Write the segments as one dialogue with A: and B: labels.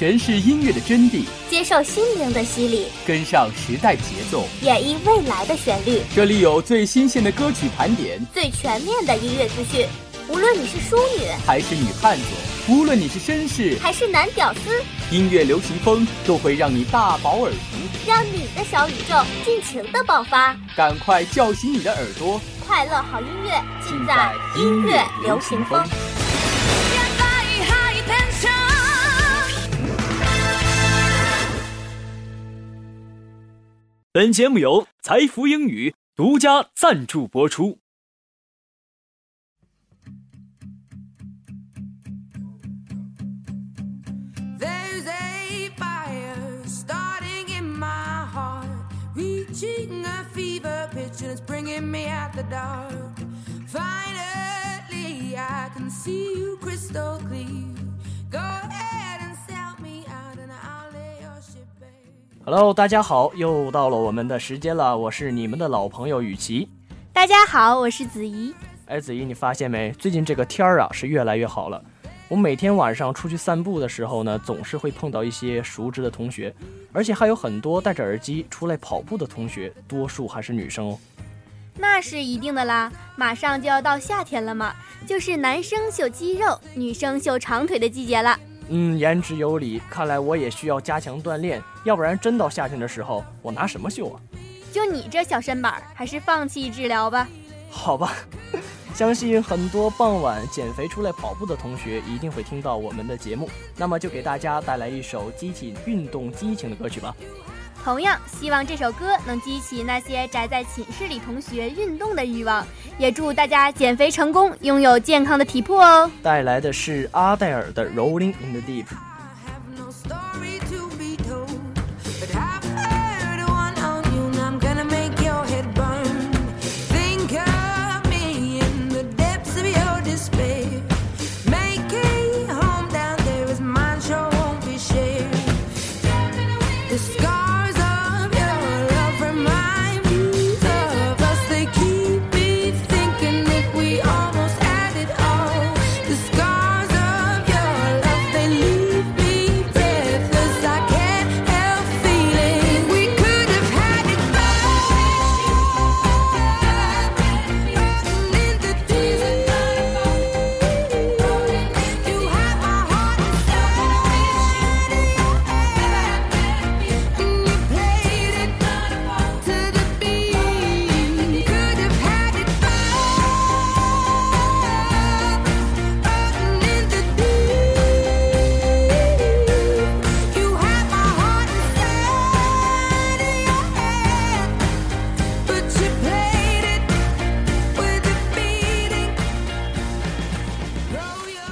A: 诠释音乐的真谛，
B: 接受心灵的洗礼，
A: 跟上时代节奏，
B: 演绎未来的旋律。
A: 这里有最新鲜的歌曲盘点，
B: 最全面的音乐资讯。无论你是淑女
A: 还是女汉子，无论你是绅士
B: 还是男屌丝，
A: 音乐流行风都会让你大饱耳福，
B: 让你的小宇宙尽情的爆发。
A: 赶快叫醒你的耳朵，
B: 快乐好音乐尽在音乐流行风。
C: 本节目由财富英语独家赞助播出。
D: Hello，大家好，又到了我们的时间了，我是你们的老朋友雨琦。
B: 大家好，我是子怡。
D: 哎，子怡，你发现没？最近这个天儿啊是越来越好了。我每天晚上出去散步的时候呢，总是会碰到一些熟知的同学，而且还有很多戴着耳机出来跑步的同学，多数还是女生哦。
B: 那是一定的啦，马上就要到夏天了嘛，就是男生秀肌肉，女生秀长腿的季节了。
D: 嗯，言之有理。看来我也需要加强锻炼，要不然真到夏天的时候，我拿什么秀啊？
B: 就你这小身板，还是放弃治疗吧。
D: 好吧，相信很多傍晚减肥出来跑步的同学一定会听到我们的节目，那么就给大家带来一首激起运动激情的歌曲吧。
B: 同样希望这首歌能激起那些宅在寝室里同学运动的欲望，也祝大家减肥成功，拥有健康的体魄哦。
D: 带来的是阿黛尔的《Rolling in the Deep》。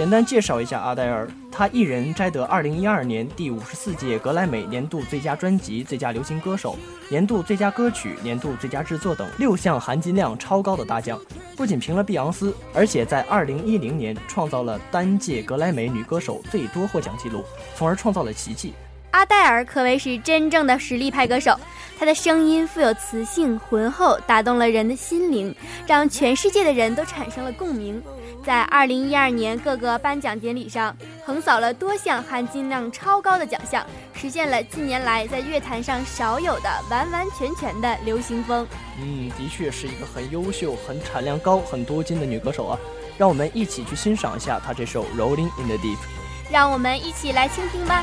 D: 简单介绍一下阿黛尔，她一人摘得2012年第五十四届格莱美年度最佳专辑、最佳流行歌手、年度最佳歌曲、年度最佳制作等六项含金量超高的大奖。不仅平了碧昂斯，而且在2010年创造了单届格莱美女歌手最多获奖记录，从而创造了奇迹。
B: 阿黛尔可谓是真正的实力派歌手，她的声音富有磁性、浑厚，打动了人的心灵，让全世界的人都产生了共鸣。在二零一二年各个颁奖典礼上，横扫了多项含金量超高的奖项，实现了近年来在乐坛上少有的完完全全的流行风。
D: 嗯，的确是一个很优秀、很产量高、很多金的女歌手啊！让我们一起去欣赏一下她这首《Rolling in the Deep》。
B: 让我们一起来倾听吧。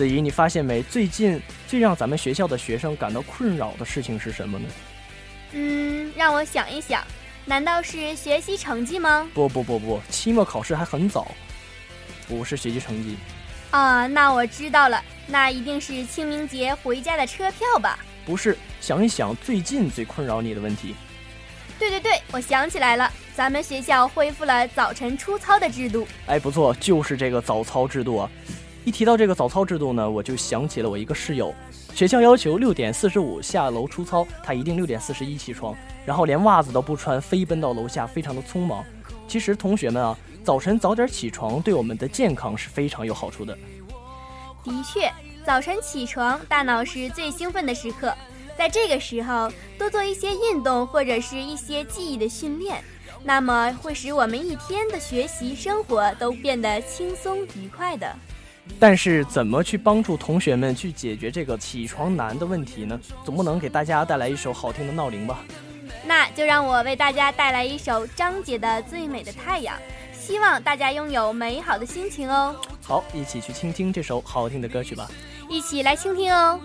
E: 子怡，你发现没？最近最让咱们学校的学生感到困扰的事情是什么呢？
F: 嗯，让我想一想，难道是学习成绩吗？
E: 不不不不，期末考试还很早，不是学习成绩。
F: 啊，那我知道了，那一定是清明节回家的车票吧？
E: 不是，想一想最近最困扰你的问题。
F: 对对对，我想起来了，咱们学校恢复了早晨出操的制度。
E: 哎，不错，就是这个早操制度啊。一提到这个早操制度呢，我就想起了我一个室友。学校要求六点四十五下楼出操，他一定六点四十一起床，然后连袜子都不穿，飞奔到楼下，非常的匆忙。其实同学们啊，早晨早点起床对我们的健康是非常有好处的。
F: 的确，早晨起床，大脑是最兴奋的时刻，在这个时候多做一些运动或者是一些记忆的训练，那么会使我们一天的学习生活都变得轻松愉快的。
E: 但是怎么去帮助同学们去解决这个起床难的问题呢？总不能给大家带来一首好听的闹铃吧？
F: 那就让我为大家带来一首张杰的《最美的太阳》，希望大家拥有美好的心情哦。
E: 好，一起去倾听这首好听的歌曲吧。
F: 一起来倾听哦。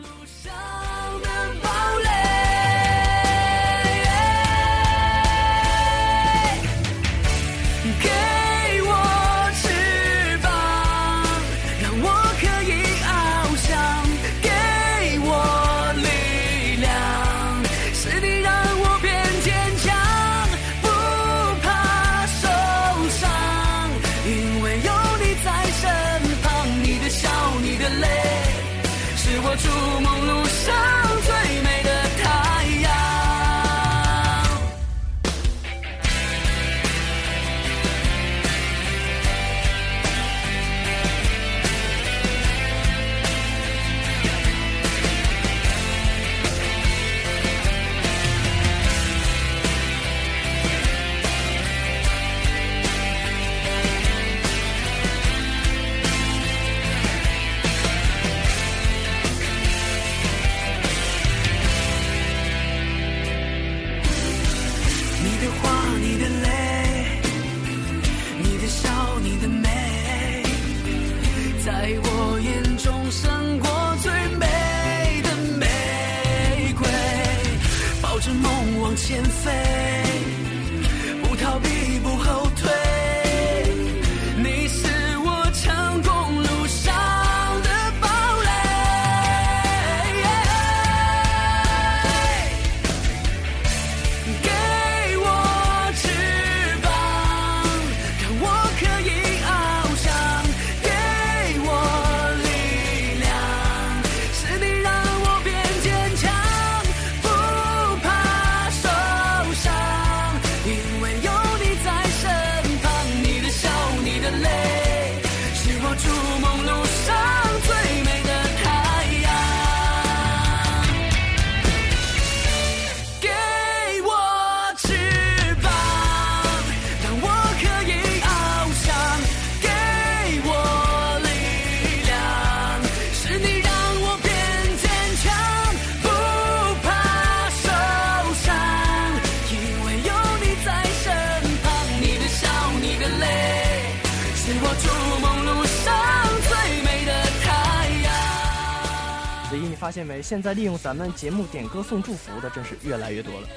E: 发现没？现在利用咱们节目点歌送祝福的真是越来越多了。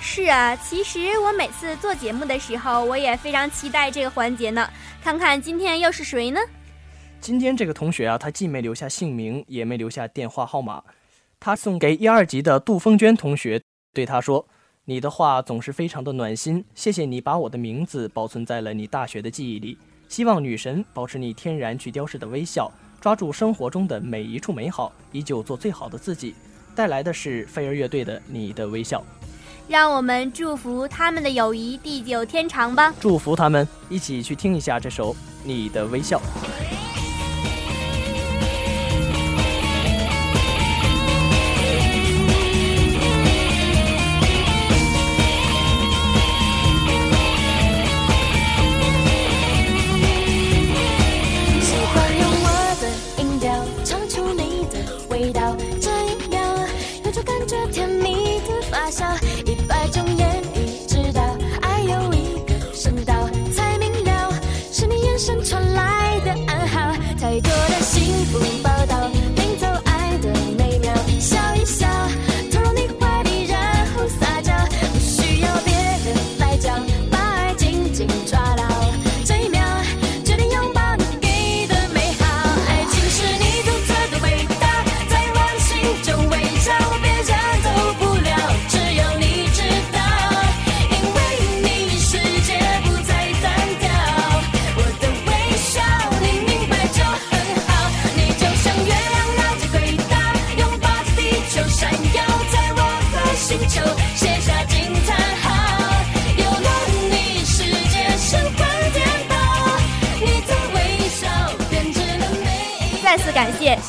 F: 是啊，其实我每次做节目的时候，我也非常期待这个环节呢。看看今天又是谁呢？
E: 今天这个同学啊，他既没留下姓名，也没留下电话号码。他送给一二级的杜凤娟同学，对他说：“你的话总是非常的暖心，谢谢你把我的名字保存在了你大学的记忆里。希望女神保持你天然去雕饰的微笑。”抓住生活中的每一处美好，依旧做最好的自己。带来的是飞儿乐队的《你的微笑》，
F: 让我们祝福他们的友谊地久天长吧。
E: 祝福他们，一起去听一下这首《你的微笑》。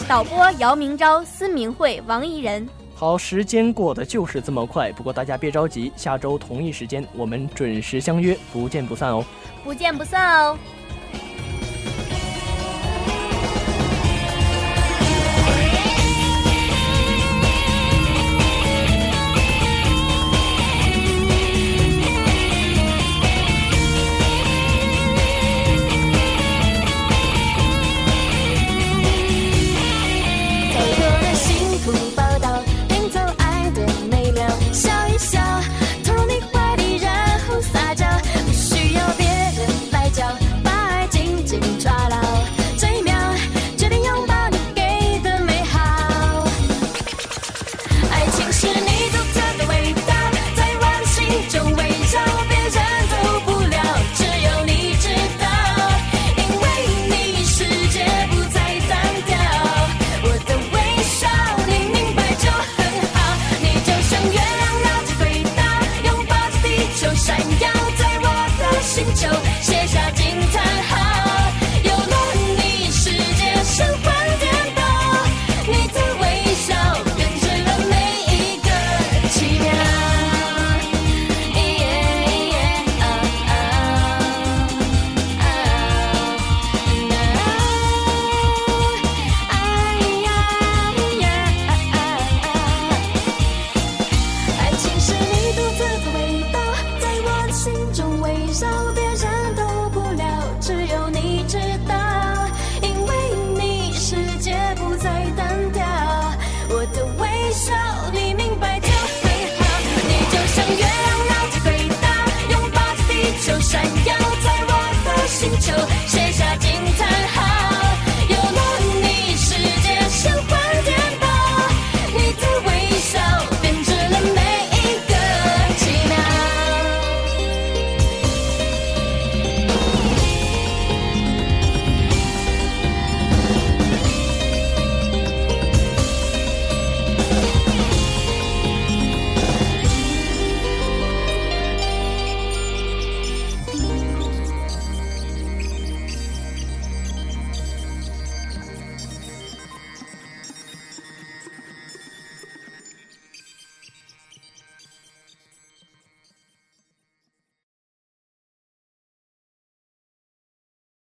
G: 导播姚明钊、孙明慧、王怡人。
E: 好，时间过得就是这么快。不过大家别着急，下周同一时间我们准时相约，不见不散哦！
G: 不见不散哦！